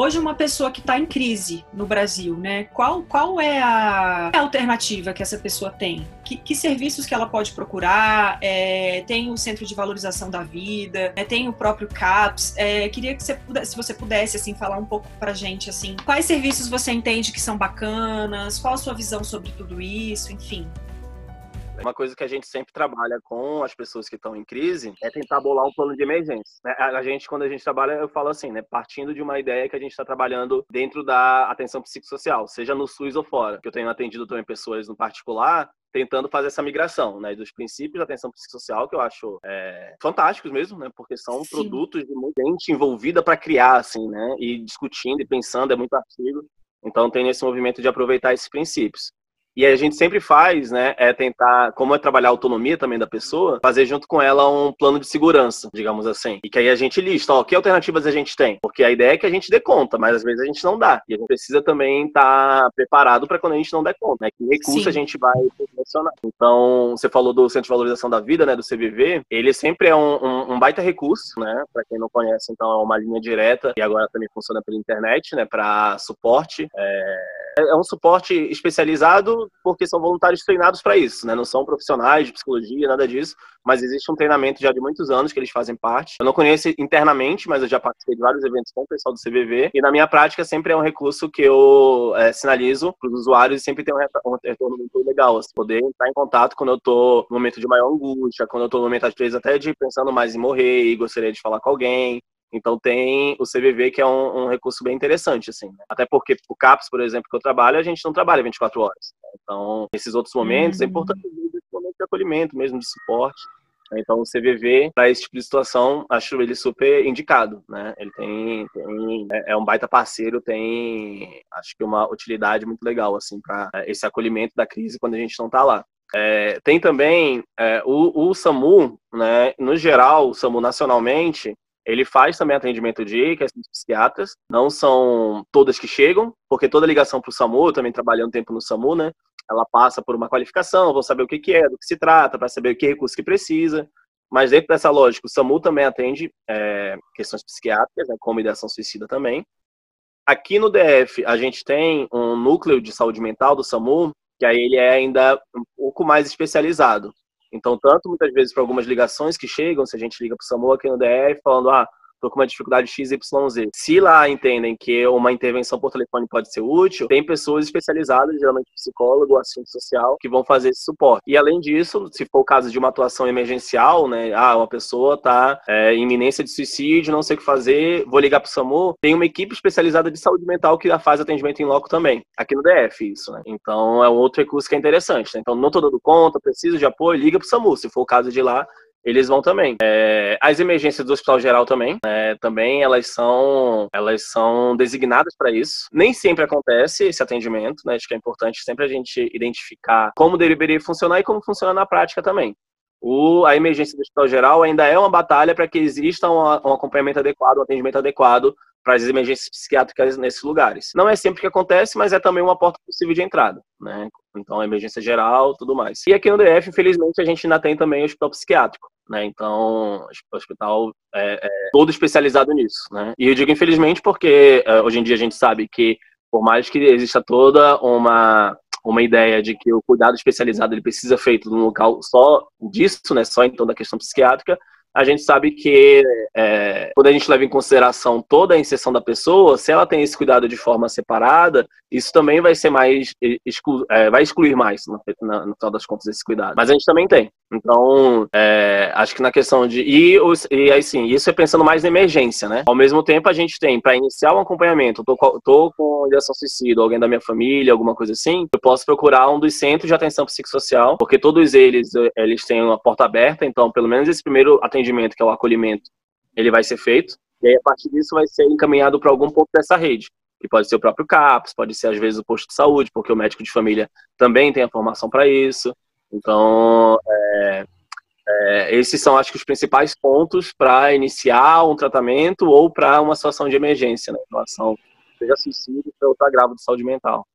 Hoje, uma pessoa que está em crise no Brasil, né? Qual, qual é a alternativa que essa pessoa tem? Que, que serviços que ela pode procurar? É, tem o Centro de Valorização da Vida, é, tem o próprio CAPS. É, queria que você, se você pudesse assim falar um pouco para gente assim, quais serviços você entende que são bacanas? Qual a sua visão sobre tudo isso? Enfim. Uma coisa que a gente sempre trabalha com as pessoas que estão em crise é tentar bolar um plano de emergência. Né? A gente, quando a gente trabalha, eu falo assim, né? Partindo de uma ideia que a gente está trabalhando dentro da atenção psicossocial, seja no SUS ou fora. Que eu tenho atendido também pessoas no particular tentando fazer essa migração, né, dos princípios da atenção psicossocial que eu acho é, fantásticos mesmo, né, porque são Sim. produtos de muita gente envolvida para criar, assim, né, e discutindo e pensando é muito artigo. Então tem esse movimento de aproveitar esses princípios. E a gente sempre faz, né, é tentar, como é trabalhar a autonomia também da pessoa, fazer junto com ela um plano de segurança, digamos assim. E que aí a gente lista, ó, que alternativas a gente tem? Porque a ideia é que a gente dê conta, mas às vezes a gente não dá. E a gente precisa também estar tá preparado para quando a gente não der conta, né? Que recurso Sim. a gente vai selecionar. Então, você falou do Centro de Valorização da Vida, né, do CVV, ele sempre é um, um, um baita recurso, né? Para quem não conhece, então é uma linha direta e agora também funciona pela internet, né, para suporte. É é um suporte especializado porque são voluntários treinados para isso, né? Não são profissionais de psicologia, nada disso, mas existe um treinamento já de muitos anos que eles fazem parte. Eu não conheço internamente, mas eu já participei de vários eventos com o pessoal do CVV e na minha prática sempre é um recurso que eu é, sinalizo para os usuários e sempre tem um retorno muito legal, assim, poder entrar em contato quando eu estou no momento de maior angústia, quando eu estou no momento às vezes até de pensando mais em morrer e gostaria de falar com alguém, então tem o CVV que é um, um recurso bem interessante, assim. Né? Até porque o CAPS, por exemplo, que eu trabalho, a gente não trabalha 24 horas. Né? Então, nesses outros momentos, é uhum. é importante esse momento de acolhimento mesmo, de suporte. Então, o CVV, para esse tipo de situação, acho ele super indicado, né? Ele tem, tem, é, é um baita parceiro, tem, acho que uma utilidade muito legal, assim, para é, esse acolhimento da crise quando a gente não está lá. É, tem também é, o, o, SAMU, né? No geral, o SAMU nacionalmente, ele faz também atendimento de questões psiquiatras, não são todas que chegam, porque toda ligação para o SAMU, também trabalhando tempo no SAMU, né? Ela passa por uma qualificação, vou saber o que, que é, do que se trata, para saber o que recurso que precisa. Mas dentro dessa lógica, o SAMU também atende é, questões psiquiátricas, né, como ideação suicida também. Aqui no DF, a gente tem um núcleo de saúde mental do SAMU, que aí ele é ainda um pouco mais especializado. Então, tanto muitas vezes para algumas ligações que chegam, se a gente liga para o SAMU aqui no DF, falando, ah, estou com uma dificuldade XYZ. Se lá entendem que uma intervenção por telefone pode ser útil, tem pessoas especializadas, geralmente psicólogo assistente social, que vão fazer esse suporte. E além disso, se for o caso de uma atuação emergencial, né, ah, uma pessoa está é, em iminência de suicídio, não sei o que fazer, vou ligar para o SAMU, tem uma equipe especializada de saúde mental que faz atendimento em loco também, aqui no DF, isso, né? Então é um outro recurso que é interessante. Né? Então não estou dando conta, preciso de apoio, liga para o SAMU, se for o caso de lá, eles vão também. É, as emergências do Hospital Geral também, é, também elas são, elas são designadas para isso. Nem sempre acontece esse atendimento, né? Acho que é importante sempre a gente identificar como deveria funcionar e como funciona na prática também. O, a emergência do Hospital Geral ainda é uma batalha para que exista um, um acompanhamento adequado, um atendimento adequado para as emergências psiquiátricas nesses lugares. Não é sempre que acontece, mas é também uma porta possível de entrada, né? Então, emergência geral, tudo mais. E aqui no DF, infelizmente, a gente ainda tem também o hospital psiquiátrico, né? Então, o hospital é, é todo especializado nisso, né? E eu digo infelizmente porque é, hoje em dia a gente sabe que, por mais que exista toda uma uma ideia de que o cuidado especializado ele precisa feito num local só disso, né, só então da questão psiquiátrica, a gente sabe que é, quando a gente leva em consideração toda a inserção da pessoa, se ela tem esse cuidado de forma separada, isso também vai ser mais exclu, é, vai excluir mais no, no, final das contas esse cuidado. Mas a gente também tem. Então, é, acho que na questão de e, os, e isso é pensando mais na emergência, né? Ao mesmo tempo a gente tem para iniciar um acompanhamento, tô, tô com ideação suicida, alguém da minha família, alguma coisa assim, eu posso procurar um dos centros de atenção psicossocial, porque todos eles eles têm uma porta aberta, então pelo menos esse primeiro atendimento atendimento, que é o acolhimento, ele vai ser feito. E aí, a partir disso, vai ser encaminhado para algum ponto dessa rede. Que pode ser o próprio CAPS, pode ser, às vezes, o posto de saúde, porque o médico de família também tem a formação para isso. Então, é, é, esses são, acho que, os principais pontos para iniciar um tratamento ou para uma situação de emergência, né, em seja suicídio ou outro agravo de saúde mental.